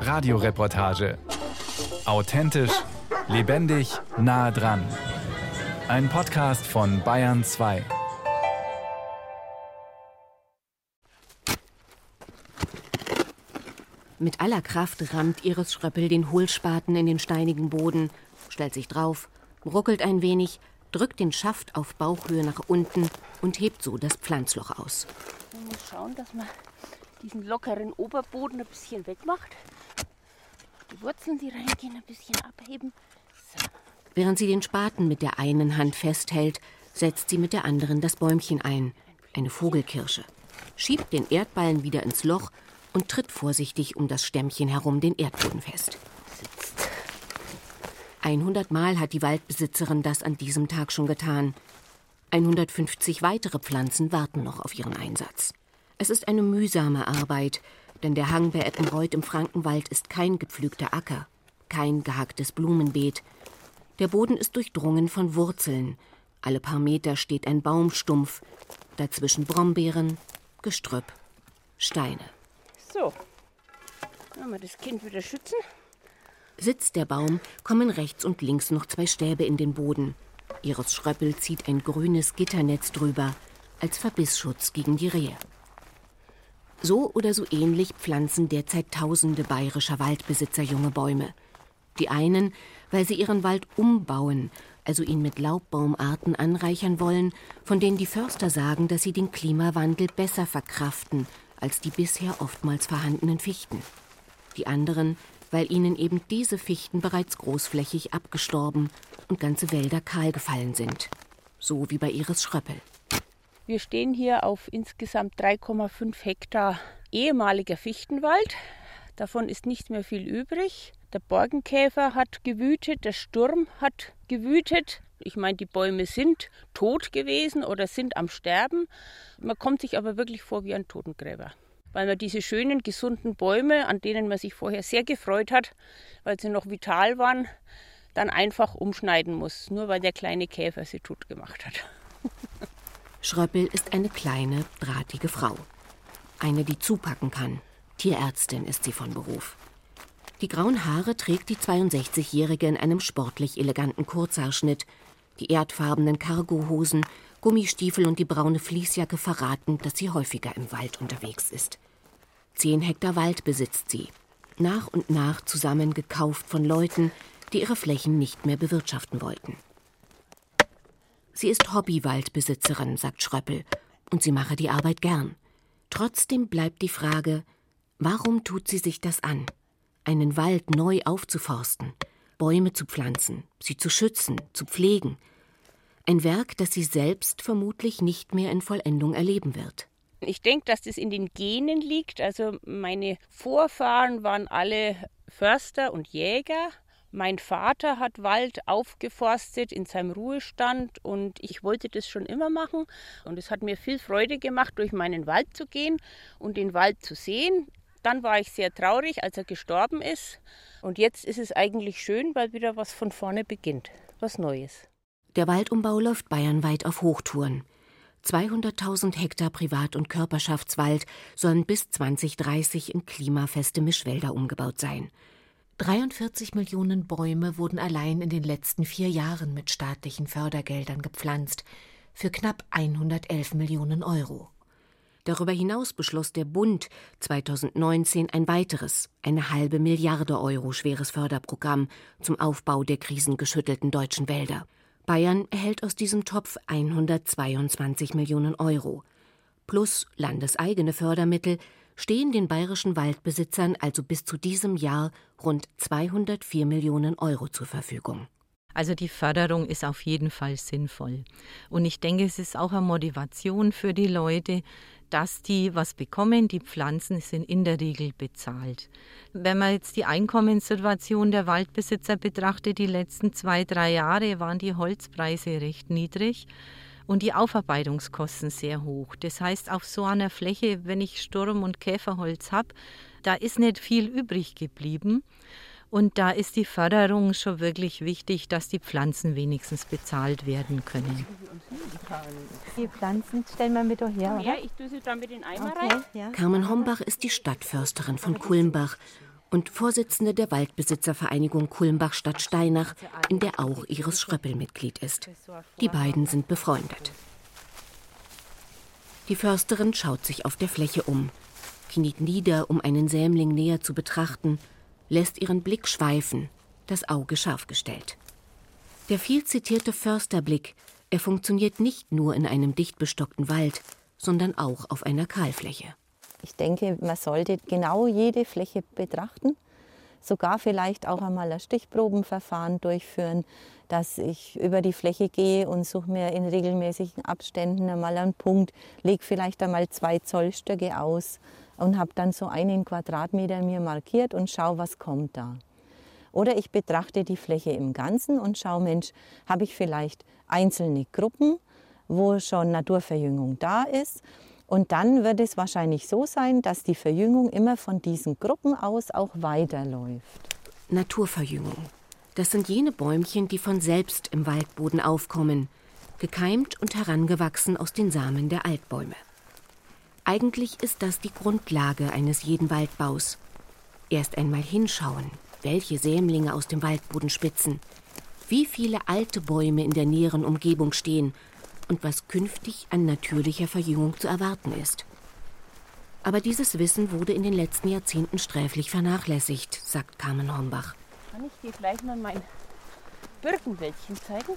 Radioreportage. Authentisch, lebendig, nah dran. Ein Podcast von Bayern 2. Mit aller Kraft rammt Iris Schröppel den Hohlspaten in den steinigen Boden, stellt sich drauf, ruckelt ein wenig, drückt den Schaft auf Bauchhöhe nach unten und hebt so das Pflanzloch aus. Man muss schauen, dass man diesen lockeren Oberboden ein bisschen wegmacht. Die Wurzeln, die reingehen, ein bisschen abheben. So. Während sie den Spaten mit der einen Hand festhält, setzt sie mit der anderen das Bäumchen ein, eine Vogelkirsche, schiebt den Erdballen wieder ins Loch und tritt vorsichtig um das Stämmchen herum den Erdboden fest. 100 Mal hat die Waldbesitzerin das an diesem Tag schon getan. 150 weitere Pflanzen warten noch auf ihren Einsatz. Es ist eine mühsame Arbeit, denn der Hang bei Eppenreuth im Frankenwald ist kein gepflügter Acker, kein gehacktes Blumenbeet. Der Boden ist durchdrungen von Wurzeln. Alle paar Meter steht ein Baumstumpf, dazwischen Brombeeren, Gestrüpp, Steine. So, wollen wir das Kind wieder schützen? Sitzt der Baum, kommen rechts und links noch zwei Stäbe in den Boden. Iris Schröppel zieht ein grünes Gitternetz drüber, als Verbissschutz gegen die Rehe. So oder so ähnlich pflanzen derzeit tausende bayerischer Waldbesitzer junge Bäume. Die einen, weil sie ihren Wald umbauen, also ihn mit Laubbaumarten anreichern wollen, von denen die Förster sagen, dass sie den Klimawandel besser verkraften als die bisher oftmals vorhandenen Fichten. Die anderen, weil ihnen eben diese Fichten bereits großflächig abgestorben und ganze Wälder kahl gefallen sind. So wie bei Iris Schröppel. Wir stehen hier auf insgesamt 3,5 Hektar ehemaliger Fichtenwald. Davon ist nicht mehr viel übrig. Der Borkenkäfer hat gewütet, der Sturm hat gewütet. Ich meine, die Bäume sind tot gewesen oder sind am Sterben. Man kommt sich aber wirklich vor wie ein Totengräber. Weil man diese schönen, gesunden Bäume, an denen man sich vorher sehr gefreut hat, weil sie noch vital waren, dann einfach umschneiden muss, nur weil der kleine Käfer sie tot gemacht hat. Schröppel ist eine kleine, drahtige Frau. Eine, die zupacken kann. Tierärztin ist sie von Beruf. Die grauen Haare trägt die 62-Jährige in einem sportlich eleganten Kurzhaarschnitt. Die erdfarbenen Cargohosen, Gummistiefel und die braune Fließjacke verraten, dass sie häufiger im Wald unterwegs ist. Zehn Hektar Wald besitzt sie. Nach und nach zusammen gekauft von Leuten, die ihre Flächen nicht mehr bewirtschaften wollten. Sie ist Hobbywaldbesitzerin, sagt Schröppel, und sie mache die Arbeit gern. Trotzdem bleibt die Frage, warum tut sie sich das an? Einen Wald neu aufzuforsten, Bäume zu pflanzen, sie zu schützen, zu pflegen. Ein Werk, das sie selbst vermutlich nicht mehr in Vollendung erleben wird. Ich denke, dass das in den Genen liegt. Also meine Vorfahren waren alle Förster und Jäger mein Vater hat Wald aufgeforstet in seinem Ruhestand und ich wollte das schon immer machen. Und es hat mir viel Freude gemacht, durch meinen Wald zu gehen und den Wald zu sehen. Dann war ich sehr traurig, als er gestorben ist. Und jetzt ist es eigentlich schön, weil wieder was von vorne beginnt, was Neues. Der Waldumbau läuft bayernweit auf Hochtouren. 200.000 Hektar Privat- und Körperschaftswald sollen bis 2030 in klimafeste Mischwälder umgebaut sein. 43 Millionen Bäume wurden allein in den letzten vier Jahren mit staatlichen Fördergeldern gepflanzt, für knapp 111 Millionen Euro. Darüber hinaus beschloss der Bund 2019 ein weiteres, eine halbe Milliarde Euro schweres Förderprogramm zum Aufbau der krisengeschüttelten deutschen Wälder. Bayern erhält aus diesem Topf 122 Millionen Euro plus landeseigene Fördermittel stehen den bayerischen Waldbesitzern also bis zu diesem Jahr rund 204 Millionen Euro zur Verfügung. Also die Förderung ist auf jeden Fall sinnvoll. Und ich denke, es ist auch eine Motivation für die Leute, dass die was bekommen. Die Pflanzen sind in der Regel bezahlt. Wenn man jetzt die Einkommenssituation der Waldbesitzer betrachtet, die letzten zwei, drei Jahre waren die Holzpreise recht niedrig und die Aufarbeitungskosten sehr hoch. Das heißt, auf so einer Fläche, wenn ich Sturm- und Käferholz habe, da ist nicht viel übrig geblieben. Und da ist die Förderung schon wirklich wichtig, dass die Pflanzen wenigstens bezahlt werden können. Die Pflanzen stellen wir mit her, oder? Ja, ich tue sie dann mit den Eimer okay, rein. Ja. Carmen Hombach ist die Stadtförsterin von Kulmbach und Vorsitzende der Waldbesitzervereinigung Kulmbach-Stadt Steinach, in der auch Iris Schröppel Mitglied ist. Die beiden sind befreundet. Die Försterin schaut sich auf der Fläche um, kniet nieder, um einen Sämling näher zu betrachten, lässt ihren Blick schweifen, das Auge scharf gestellt. Der viel zitierte Försterblick, er funktioniert nicht nur in einem dicht bestockten Wald, sondern auch auf einer Kahlfläche. Ich denke, man sollte genau jede Fläche betrachten, sogar vielleicht auch einmal ein Stichprobenverfahren durchführen, dass ich über die Fläche gehe und suche mir in regelmäßigen Abständen einmal einen Punkt, lege vielleicht einmal zwei Zollstöcke aus und habe dann so einen Quadratmeter mir markiert und schaue, was kommt da. Oder ich betrachte die Fläche im Ganzen und schaue, Mensch, habe ich vielleicht einzelne Gruppen, wo schon Naturverjüngung da ist und dann wird es wahrscheinlich so sein, dass die Verjüngung immer von diesen Gruppen aus auch weiterläuft. Naturverjüngung. Das sind jene Bäumchen, die von selbst im Waldboden aufkommen, gekeimt und herangewachsen aus den Samen der Altbäume. Eigentlich ist das die Grundlage eines jeden Waldbaus. Erst einmal hinschauen, welche Sämlinge aus dem Waldboden spitzen, wie viele alte Bäume in der näheren Umgebung stehen und was künftig an natürlicher Verjüngung zu erwarten ist. Aber dieses Wissen wurde in den letzten Jahrzehnten sträflich vernachlässigt, sagt Carmen Hornbach. Kann ich dir gleich mal mein Birkenwäldchen zeigen?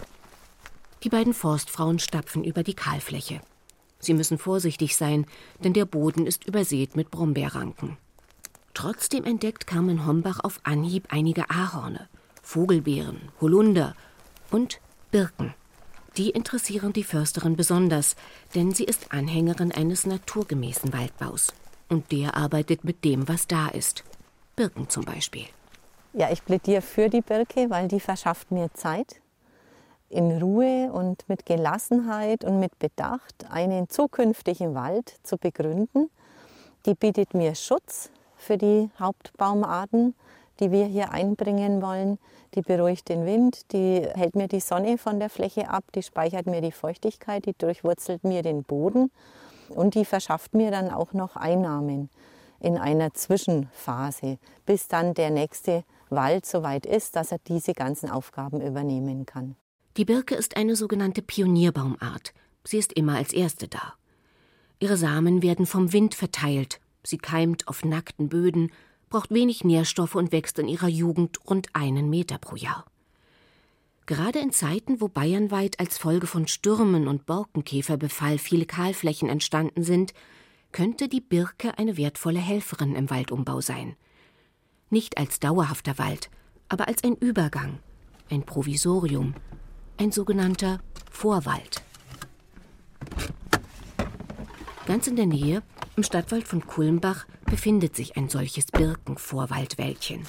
Die beiden Forstfrauen stapfen über die Kahlfläche. Sie müssen vorsichtig sein, denn der Boden ist übersät mit Brombeerranken. Trotzdem entdeckt Carmen Hombach auf Anhieb einige Ahorne, Vogelbeeren, Holunder und Birken. Die interessieren die Försterin besonders, denn sie ist Anhängerin eines naturgemäßen Waldbaus. Und der arbeitet mit dem, was da ist. Birken zum Beispiel. Ja, ich plädiere für die Birke, weil die verschafft mir Zeit, in Ruhe und mit Gelassenheit und mit Bedacht einen zukünftigen Wald zu begründen. Die bietet mir Schutz für die Hauptbaumarten, die wir hier einbringen wollen. Die beruhigt den Wind, die hält mir die Sonne von der Fläche ab, die speichert mir die Feuchtigkeit, die durchwurzelt mir den Boden und die verschafft mir dann auch noch Einnahmen in einer Zwischenphase, bis dann der nächste Wald so weit ist, dass er diese ganzen Aufgaben übernehmen kann. Die Birke ist eine sogenannte Pionierbaumart. Sie ist immer als erste da. Ihre Samen werden vom Wind verteilt. Sie keimt auf nackten Böden braucht wenig Nährstoffe und wächst in ihrer Jugend rund einen Meter pro Jahr. Gerade in Zeiten, wo bayernweit als Folge von Stürmen und Borkenkäferbefall viele Kahlflächen entstanden sind, könnte die Birke eine wertvolle Helferin im Waldumbau sein. Nicht als dauerhafter Wald, aber als ein Übergang, ein Provisorium, ein sogenannter Vorwald. Ganz in der Nähe im Stadtwald von Kulmbach befindet sich ein solches Birkenvorwaldwäldchen.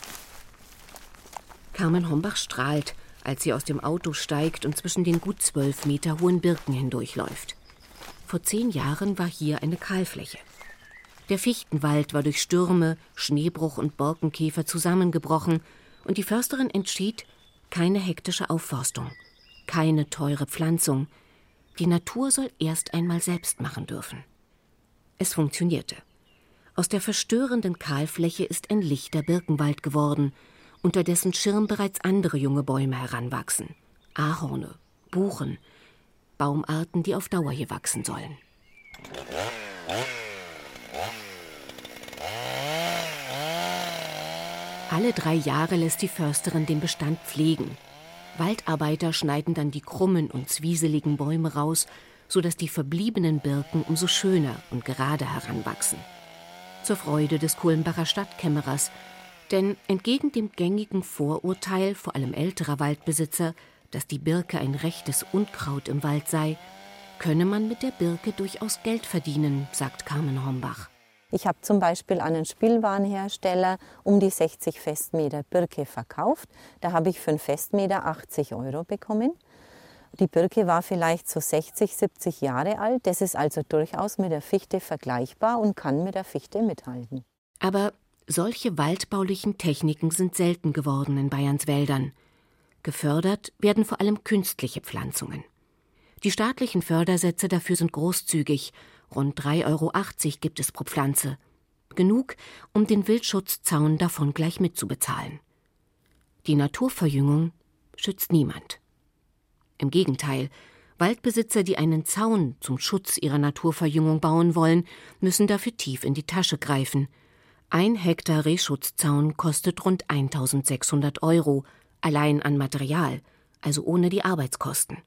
Carmen Hombach strahlt, als sie aus dem Auto steigt und zwischen den gut zwölf Meter hohen Birken hindurchläuft. Vor zehn Jahren war hier eine Kahlfläche. Der Fichtenwald war durch Stürme, Schneebruch und Borkenkäfer zusammengebrochen und die Försterin entschied, keine hektische Aufforstung, keine teure Pflanzung. Die Natur soll erst einmal selbst machen dürfen. Es funktionierte. Aus der verstörenden Kahlfläche ist ein lichter Birkenwald geworden, unter dessen Schirm bereits andere junge Bäume heranwachsen. Ahorne, Buchen, Baumarten, die auf Dauer hier wachsen sollen. Alle drei Jahre lässt die Försterin den Bestand pflegen. Waldarbeiter schneiden dann die krummen und zwieseligen Bäume raus sodass die verbliebenen Birken umso schöner und gerade heranwachsen. Zur Freude des Kulmbacher Stadtkämmerers, denn entgegen dem gängigen Vorurteil, vor allem älterer Waldbesitzer, dass die Birke ein rechtes Unkraut im Wald sei, könne man mit der Birke durchaus Geld verdienen, sagt Carmen Hombach. Ich habe zum Beispiel an einen Spielwarenhersteller um die 60 Festmeter Birke verkauft. Da habe ich für einen Festmeter 80 Euro bekommen. Die Birke war vielleicht so 60, 70 Jahre alt. Das ist also durchaus mit der Fichte vergleichbar und kann mit der Fichte mithalten. Aber Solche waldbaulichen Techniken sind selten geworden in Bayerns Wäldern. Gefördert werden vor allem künstliche Pflanzungen. Die staatlichen Fördersätze dafür sind großzügig. Rund 3,80 Euro gibt es pro Pflanze. Genug, um den Wildschutzzaun davon gleich mitzubezahlen. Die Naturverjüngung schützt niemand. Im Gegenteil, Waldbesitzer, die einen Zaun zum Schutz ihrer Naturverjüngung bauen wollen, müssen dafür tief in die Tasche greifen. Ein Hektar Rehschutzzaun kostet rund 1600 Euro, allein an Material, also ohne die Arbeitskosten.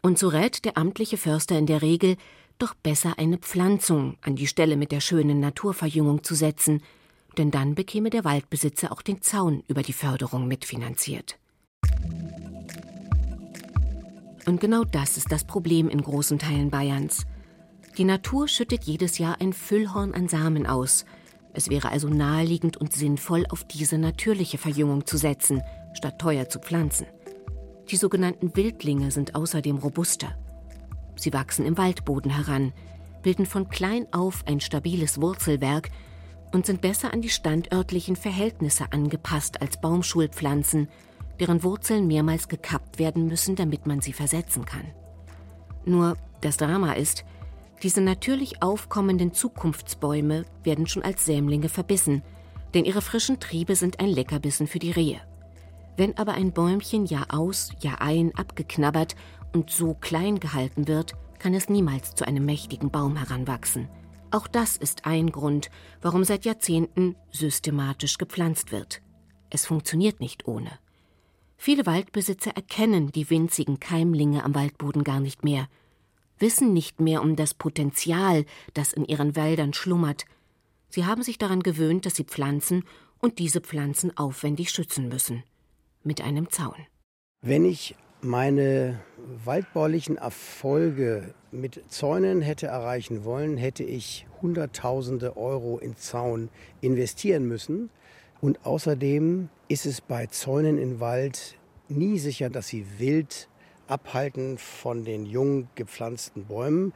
Und so rät der amtliche Förster in der Regel, doch besser eine Pflanzung an die Stelle mit der schönen Naturverjüngung zu setzen, denn dann bekäme der Waldbesitzer auch den Zaun über die Förderung mitfinanziert. Und genau das ist das Problem in großen Teilen Bayerns. Die Natur schüttet jedes Jahr ein Füllhorn an Samen aus. Es wäre also naheliegend und sinnvoll, auf diese natürliche Verjüngung zu setzen, statt teuer zu pflanzen. Die sogenannten Wildlinge sind außerdem robuster. Sie wachsen im Waldboden heran, bilden von klein auf ein stabiles Wurzelwerk und sind besser an die standörtlichen Verhältnisse angepasst als Baumschulpflanzen, deren Wurzeln mehrmals gekappt werden müssen, damit man sie versetzen kann. Nur das Drama ist, diese natürlich aufkommenden Zukunftsbäume werden schon als Sämlinge verbissen, denn ihre frischen Triebe sind ein Leckerbissen für die Rehe. Wenn aber ein Bäumchen Jahr aus, Jahr ein abgeknabbert und so klein gehalten wird, kann es niemals zu einem mächtigen Baum heranwachsen. Auch das ist ein Grund, warum seit Jahrzehnten systematisch gepflanzt wird. Es funktioniert nicht ohne. Viele Waldbesitzer erkennen die winzigen Keimlinge am Waldboden gar nicht mehr, wissen nicht mehr um das Potenzial, das in ihren Wäldern schlummert. Sie haben sich daran gewöhnt, dass sie pflanzen und diese Pflanzen aufwendig schützen müssen mit einem Zaun. Wenn ich meine waldbaulichen Erfolge mit Zäunen hätte erreichen wollen, hätte ich Hunderttausende Euro in Zaun investieren müssen. Und außerdem ist es bei Zäunen im Wald nie sicher, dass sie wild abhalten von den jung gepflanzten Bäumen.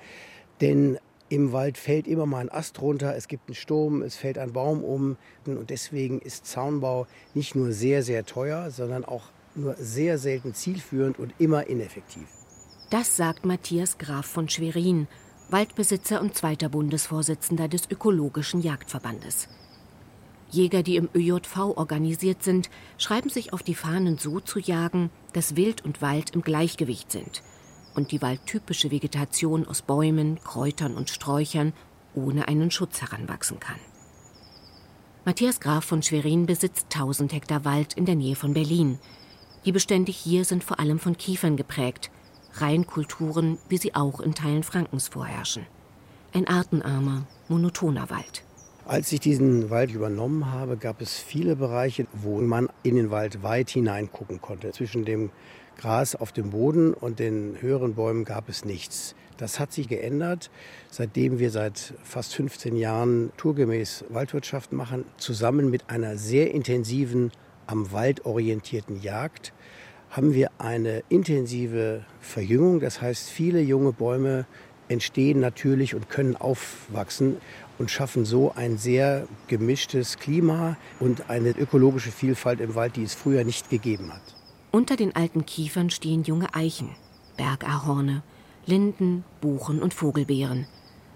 Denn im Wald fällt immer mal ein Ast runter, es gibt einen Sturm, es fällt ein Baum um. Und deswegen ist Zaunbau nicht nur sehr, sehr teuer, sondern auch nur sehr selten zielführend und immer ineffektiv. Das sagt Matthias Graf von Schwerin, Waldbesitzer und zweiter Bundesvorsitzender des Ökologischen Jagdverbandes. Jäger, die im ÖJV organisiert sind, schreiben sich auf die Fahnen so zu jagen, dass Wild und Wald im Gleichgewicht sind – und die waldtypische Vegetation aus Bäumen, Kräutern und Sträuchern ohne einen Schutz heranwachsen kann. Matthias Graf von Schwerin besitzt 1000 Hektar Wald in der Nähe von Berlin. Die Bestände hier sind vor allem von Kiefern geprägt, Reihenkulturen, wie sie auch in Teilen Frankens vorherrschen. Ein artenarmer, monotoner Wald. Als ich diesen Wald übernommen habe, gab es viele Bereiche, wo man in den Wald weit hineingucken konnte. Zwischen dem Gras auf dem Boden und den höheren Bäumen gab es nichts. Das hat sich geändert, seitdem wir seit fast 15 Jahren tourgemäß Waldwirtschaft machen, zusammen mit einer sehr intensiven, am Wald orientierten Jagd, haben wir eine intensive Verjüngung. Das heißt, viele junge Bäume entstehen natürlich und können aufwachsen und schaffen so ein sehr gemischtes Klima und eine ökologische Vielfalt im Wald, die es früher nicht gegeben hat. Unter den alten Kiefern stehen junge Eichen, Bergahorne, Linden, Buchen und Vogelbeeren.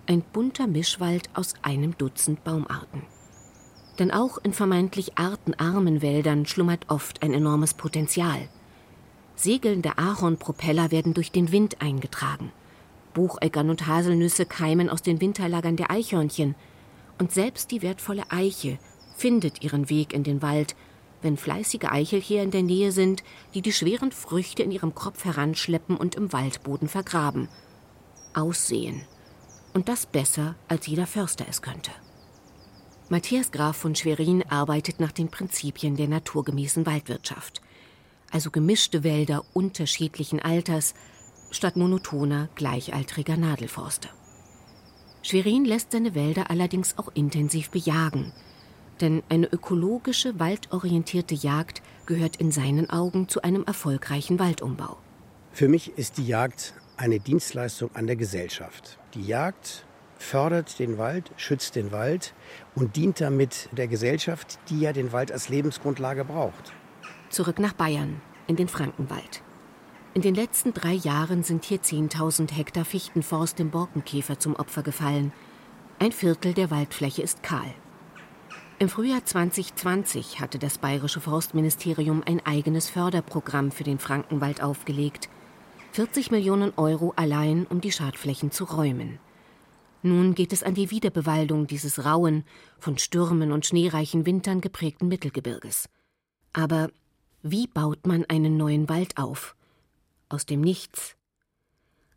Ein bunter Mischwald aus einem Dutzend Baumarten. Denn auch in vermeintlich artenarmen Wäldern schlummert oft ein enormes Potenzial. Segelnde Ahornpropeller werden durch den Wind eingetragen. Bucheckern und Haselnüsse keimen aus den Winterlagern der Eichhörnchen. Und selbst die wertvolle Eiche findet ihren Weg in den Wald wenn fleißige Eicheltiere in der Nähe sind, die die schweren Früchte in ihrem Kropf heranschleppen und im Waldboden vergraben. Aussehen. Und das besser, als jeder Förster es könnte. Matthias Graf von Schwerin arbeitet nach den Prinzipien der naturgemäßen Waldwirtschaft. Also gemischte Wälder unterschiedlichen Alters statt monotoner, gleichaltriger Nadelforste. Schwerin lässt seine Wälder allerdings auch intensiv bejagen – denn eine ökologische, waldorientierte Jagd gehört in seinen Augen zu einem erfolgreichen Waldumbau. Für mich ist die Jagd eine Dienstleistung an der Gesellschaft. Die Jagd fördert den Wald, schützt den Wald und dient damit der Gesellschaft, die ja den Wald als Lebensgrundlage braucht. Zurück nach Bayern, in den Frankenwald. In den letzten drei Jahren sind hier 10.000 Hektar Fichtenforst dem Borkenkäfer zum Opfer gefallen. Ein Viertel der Waldfläche ist kahl. Im Frühjahr 2020 hatte das bayerische Forstministerium ein eigenes Förderprogramm für den Frankenwald aufgelegt. 40 Millionen Euro allein, um die Schadflächen zu räumen. Nun geht es an die Wiederbewaldung dieses rauen, von Stürmen und schneereichen Wintern geprägten Mittelgebirges. Aber wie baut man einen neuen Wald auf? Aus dem Nichts.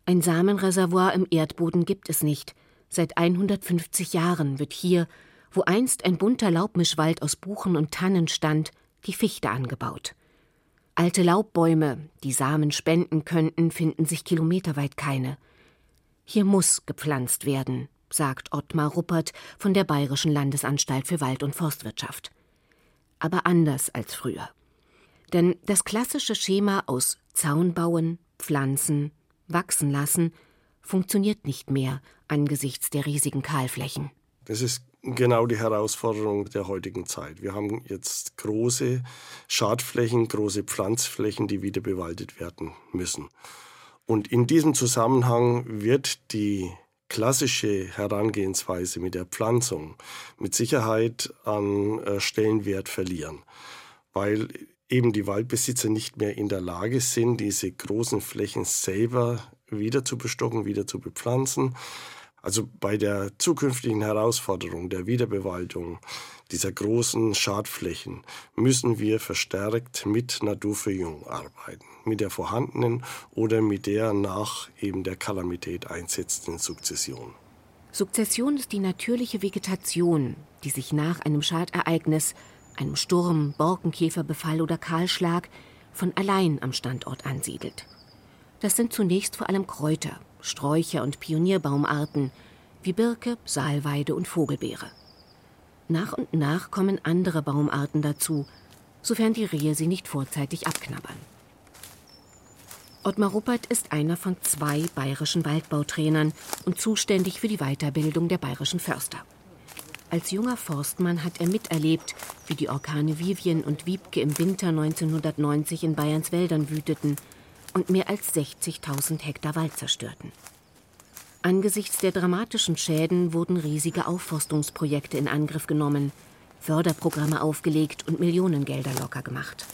Ein Samenreservoir im Erdboden gibt es nicht. Seit 150 Jahren wird hier, wo einst ein bunter Laubmischwald aus Buchen und Tannen stand, die Fichte angebaut. Alte Laubbäume, die Samen spenden könnten, finden sich kilometerweit keine. Hier muss gepflanzt werden, sagt Ottmar Ruppert von der Bayerischen Landesanstalt für Wald- und Forstwirtschaft. Aber anders als früher. Denn das klassische Schema aus Zaun bauen, pflanzen, wachsen lassen funktioniert nicht mehr angesichts der riesigen Kahlflächen. Das ist genau die Herausforderung der heutigen Zeit. Wir haben jetzt große Schadflächen, große Pflanzflächen, die wieder bewaldet werden müssen. Und in diesem Zusammenhang wird die klassische Herangehensweise mit der Pflanzung mit Sicherheit an äh, Stellenwert verlieren, weil eben die Waldbesitzer nicht mehr in der Lage sind, diese großen Flächen selber wieder zu bestocken, wieder zu bepflanzen. Also bei der zukünftigen Herausforderung der Wiederbewaldung dieser großen Schadflächen müssen wir verstärkt mit Naturverjüngung arbeiten, mit der vorhandenen oder mit der nach eben der Kalamität einsetzenden Sukzession. Sukzession ist die natürliche Vegetation, die sich nach einem Schadereignis, einem Sturm, Borkenkäferbefall oder Kahlschlag, von allein am Standort ansiedelt. Das sind zunächst vor allem Kräuter, Sträucher und Pionierbaumarten wie Birke, Saalweide und Vogelbeere. Nach und nach kommen andere Baumarten dazu, sofern die Rehe sie nicht vorzeitig abknabbern. Ottmar Ruppert ist einer von zwei bayerischen Waldbautrainern und zuständig für die Weiterbildung der bayerischen Förster. Als junger Forstmann hat er miterlebt, wie die Orkane Vivien und Wiebke im Winter 1990 in Bayerns Wäldern wüteten und mehr als 60.000 Hektar Wald zerstörten. Angesichts der dramatischen Schäden wurden riesige Aufforstungsprojekte in Angriff genommen, Förderprogramme aufgelegt und Millionengelder locker gemacht.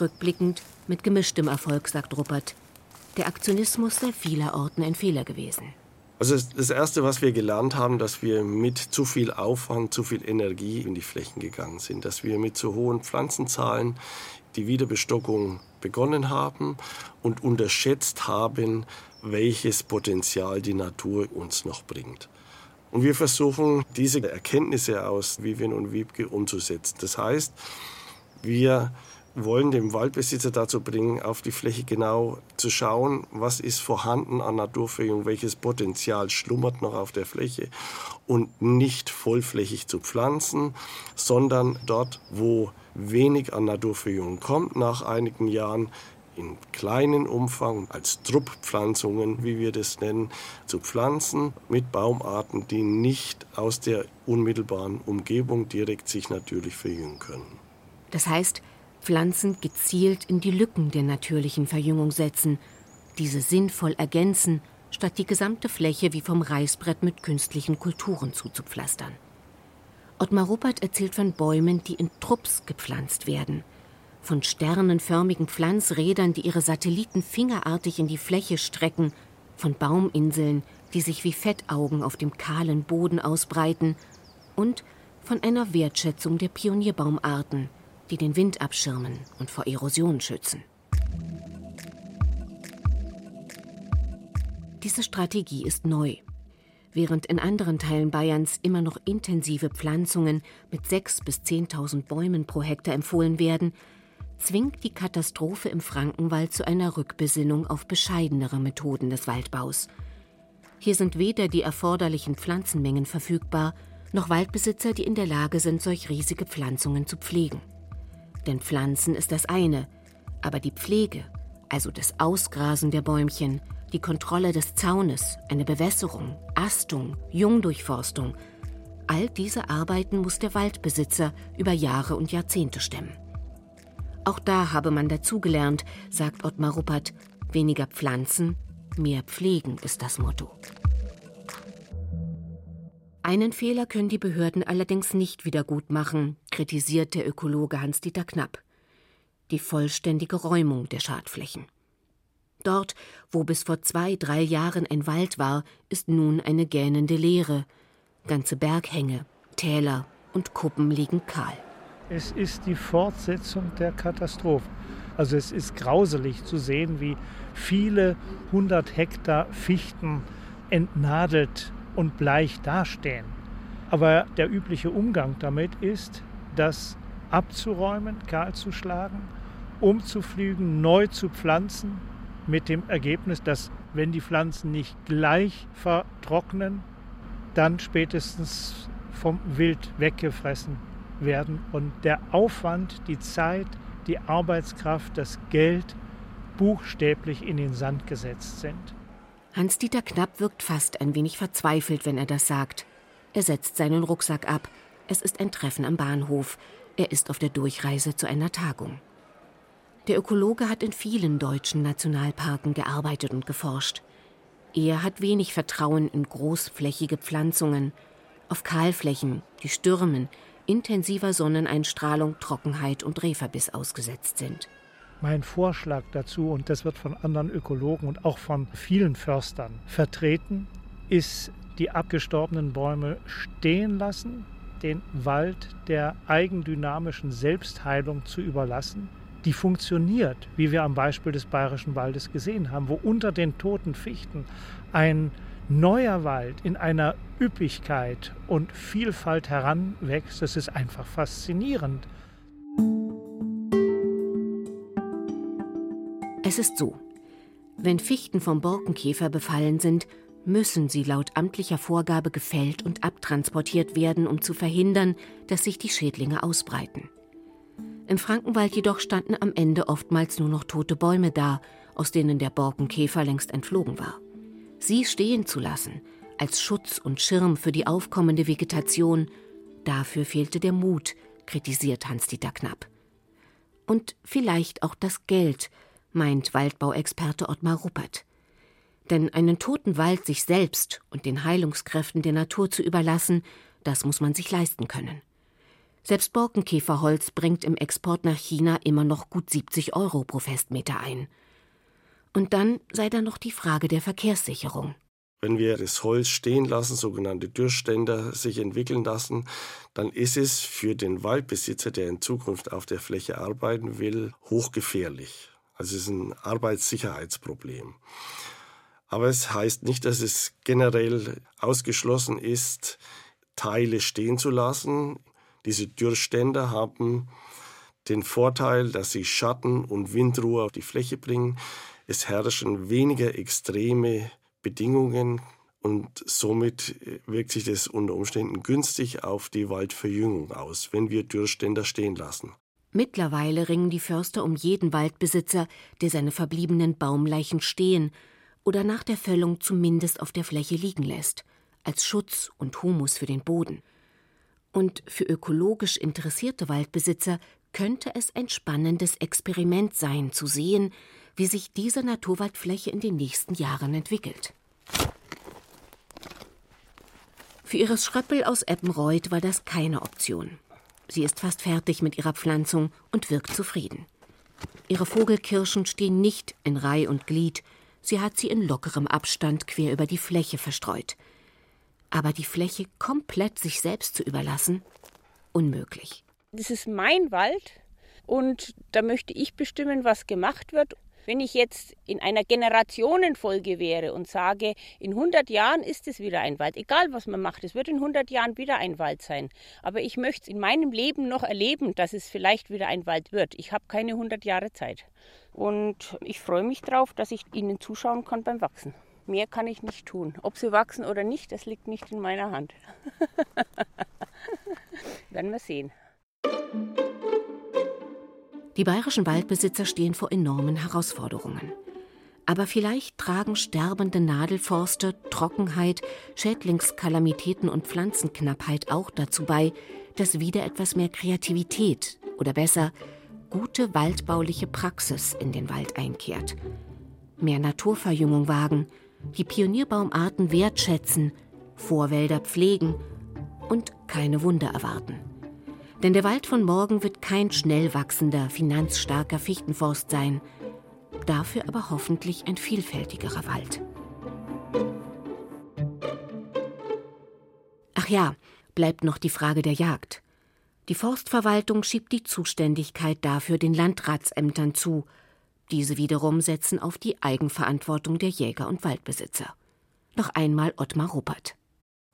Rückblickend mit gemischtem Erfolg, sagt Ruppert. Der Aktionismus sei vielerorten ein Fehler gewesen. Also das Erste, was wir gelernt haben, dass wir mit zu viel Aufwand, zu viel Energie in die Flächen gegangen sind, dass wir mit zu hohen Pflanzenzahlen die Wiederbestockung begonnen haben und unterschätzt haben, welches Potenzial die Natur uns noch bringt. Und wir versuchen, diese Erkenntnisse aus Vivian und Wiebke umzusetzen. Das heißt, wir wollen den Waldbesitzer dazu bringen, auf die Fläche genau zu schauen, was ist vorhanden an Naturverjüngung, welches Potenzial schlummert noch auf der Fläche und nicht vollflächig zu pflanzen, sondern dort, wo wenig an Naturverjüngung kommt, nach einigen Jahren in kleinen Umfang als Trupppflanzungen, wie wir das nennen, zu pflanzen mit Baumarten, die nicht aus der unmittelbaren Umgebung direkt sich natürlich verjüngen können. Das heißt, Pflanzen gezielt in die Lücken der natürlichen Verjüngung setzen, diese sinnvoll ergänzen, statt die gesamte Fläche wie vom Reißbrett mit künstlichen Kulturen zuzupflastern. Ottmar Ruppert erzählt von Bäumen, die in Trupps gepflanzt werden – von sternenförmigen Pflanzrädern, die ihre Satelliten fingerartig in die Fläche strecken, von Bauminseln, die sich wie Fettaugen auf dem kahlen Boden ausbreiten, und von einer Wertschätzung der Pionierbaumarten, die den Wind abschirmen und vor Erosion schützen. Diese Strategie ist neu. Während in anderen Teilen Bayerns immer noch intensive Pflanzungen mit 6.000 bis 10.000 Bäumen pro Hektar empfohlen werden, zwingt die Katastrophe im Frankenwald zu einer Rückbesinnung auf bescheidenere Methoden des Waldbaus. Hier sind weder die erforderlichen Pflanzenmengen verfügbar, noch Waldbesitzer, die in der Lage sind, solch riesige Pflanzungen zu pflegen. Denn Pflanzen ist das eine, aber die Pflege, also das Ausgrasen der Bäumchen, die Kontrolle des Zaunes, eine Bewässerung, Astung, Jungdurchforstung. All diese Arbeiten muss der Waldbesitzer über Jahre und Jahrzehnte stemmen. Auch da habe man dazugelernt, sagt Ottmar Ruppert. Weniger Pflanzen, mehr Pflegen ist das Motto. Einen Fehler können die Behörden allerdings nicht wiedergutmachen, kritisiert der Ökologe Hans-Dieter Knapp. Die vollständige Räumung der Schadflächen. Dort, wo bis vor zwei, drei Jahren ein Wald war, ist nun eine gähnende Leere. Ganze Berghänge, Täler und Kuppen liegen kahl. Es ist die Fortsetzung der Katastrophe. Also es ist grauselig zu sehen, wie viele hundert Hektar Fichten entnadelt und bleich dastehen. Aber der übliche Umgang damit ist, das abzuräumen, kahl zu schlagen, umzuflügen, neu zu pflanzen, mit dem Ergebnis, dass wenn die Pflanzen nicht gleich vertrocknen, dann spätestens vom Wild weggefressen werden und der Aufwand, die Zeit, die Arbeitskraft, das Geld buchstäblich in den Sand gesetzt sind. Hans-Dieter Knapp wirkt fast ein wenig verzweifelt, wenn er das sagt. Er setzt seinen Rucksack ab. Es ist ein Treffen am Bahnhof. Er ist auf der Durchreise zu einer Tagung. Der Ökologe hat in vielen deutschen Nationalparken gearbeitet und geforscht. Er hat wenig Vertrauen in großflächige Pflanzungen, auf Kahlflächen, die Stürmen, intensiver Sonneneinstrahlung, Trockenheit und Rehverbiss ausgesetzt sind. Mein Vorschlag dazu, und das wird von anderen Ökologen und auch von vielen Förstern vertreten, ist, die abgestorbenen Bäume stehen lassen, den Wald der eigendynamischen Selbstheilung zu überlassen die funktioniert, wie wir am Beispiel des Bayerischen Waldes gesehen haben, wo unter den toten Fichten ein neuer Wald in einer Üppigkeit und Vielfalt heranwächst. Das ist einfach faszinierend. Es ist so, wenn Fichten vom Borkenkäfer befallen sind, müssen sie laut amtlicher Vorgabe gefällt und abtransportiert werden, um zu verhindern, dass sich die Schädlinge ausbreiten. Im Frankenwald jedoch standen am Ende oftmals nur noch tote Bäume da, aus denen der Borkenkäfer längst entflogen war. Sie stehen zu lassen, als Schutz und Schirm für die aufkommende Vegetation, dafür fehlte der Mut, kritisiert Hans-Dieter Knapp. Und vielleicht auch das Geld, meint Waldbauexperte Ottmar Ruppert. Denn einen toten Wald sich selbst und den Heilungskräften der Natur zu überlassen, das muss man sich leisten können. Selbst Borkenkäferholz bringt im Export nach China immer noch gut 70 Euro pro Festmeter ein. Und dann sei da noch die Frage der Verkehrssicherung. Wenn wir das Holz stehen lassen, sogenannte Dürrständer sich entwickeln lassen, dann ist es für den Waldbesitzer, der in Zukunft auf der Fläche arbeiten will, hochgefährlich. Also es ist ein Arbeitssicherheitsproblem. Aber es heißt nicht, dass es generell ausgeschlossen ist, Teile stehen zu lassen. Diese Dürrständer haben den Vorteil, dass sie Schatten und Windruhe auf die Fläche bringen. Es herrschen weniger extreme Bedingungen und somit wirkt sich das unter Umständen günstig auf die Waldverjüngung aus, wenn wir Dürrständer stehen lassen. Mittlerweile ringen die Förster um jeden Waldbesitzer, der seine verbliebenen Baumleichen stehen oder nach der Fällung zumindest auf der Fläche liegen lässt, als Schutz und Humus für den Boden. Und für ökologisch interessierte Waldbesitzer könnte es ein spannendes Experiment sein, zu sehen, wie sich diese Naturwaldfläche in den nächsten Jahren entwickelt. Für Iris Schröppel aus Eppenreuth war das keine Option. Sie ist fast fertig mit ihrer Pflanzung und wirkt zufrieden. Ihre Vogelkirschen stehen nicht in Reih und Glied, sie hat sie in lockerem Abstand quer über die Fläche verstreut. Aber die Fläche komplett sich selbst zu überlassen, unmöglich. Das ist mein Wald und da möchte ich bestimmen, was gemacht wird. Wenn ich jetzt in einer Generationenfolge wäre und sage, in 100 Jahren ist es wieder ein Wald, egal was man macht, es wird in 100 Jahren wieder ein Wald sein. Aber ich möchte es in meinem Leben noch erleben, dass es vielleicht wieder ein Wald wird. Ich habe keine 100 Jahre Zeit. Und ich freue mich darauf, dass ich Ihnen zuschauen kann beim Wachsen. Mehr kann ich nicht tun. Ob sie wachsen oder nicht, das liegt nicht in meiner Hand. Werden wir sehen. Die bayerischen Waldbesitzer stehen vor enormen Herausforderungen. Aber vielleicht tragen sterbende Nadelforste, Trockenheit, Schädlingskalamität und Pflanzenknappheit auch dazu bei, dass wieder etwas mehr Kreativität oder besser gute waldbauliche Praxis in den Wald einkehrt. Mehr Naturverjüngung wagen, die Pionierbaumarten wertschätzen, Vorwälder pflegen und keine Wunder erwarten. Denn der Wald von morgen wird kein schnell wachsender, finanzstarker Fichtenforst sein, dafür aber hoffentlich ein vielfältigerer Wald. Ach ja, bleibt noch die Frage der Jagd. Die Forstverwaltung schiebt die Zuständigkeit dafür den Landratsämtern zu. Diese wiederum setzen auf die Eigenverantwortung der Jäger und Waldbesitzer. Noch einmal Ottmar Ruppert.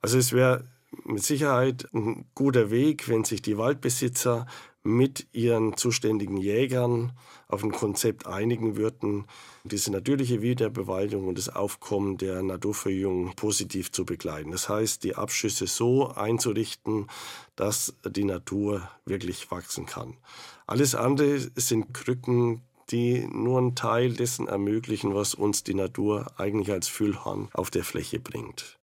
Also es wäre mit Sicherheit ein guter Weg, wenn sich die Waldbesitzer mit ihren zuständigen Jägern auf ein Konzept einigen würden, diese natürliche Wiederbewaldung und das Aufkommen der Naturverjüngung positiv zu begleiten. Das heißt, die Abschüsse so einzurichten, dass die Natur wirklich wachsen kann. Alles andere sind Krücken, die nur einen Teil dessen ermöglichen, was uns die Natur eigentlich als Füllhorn auf der Fläche bringt.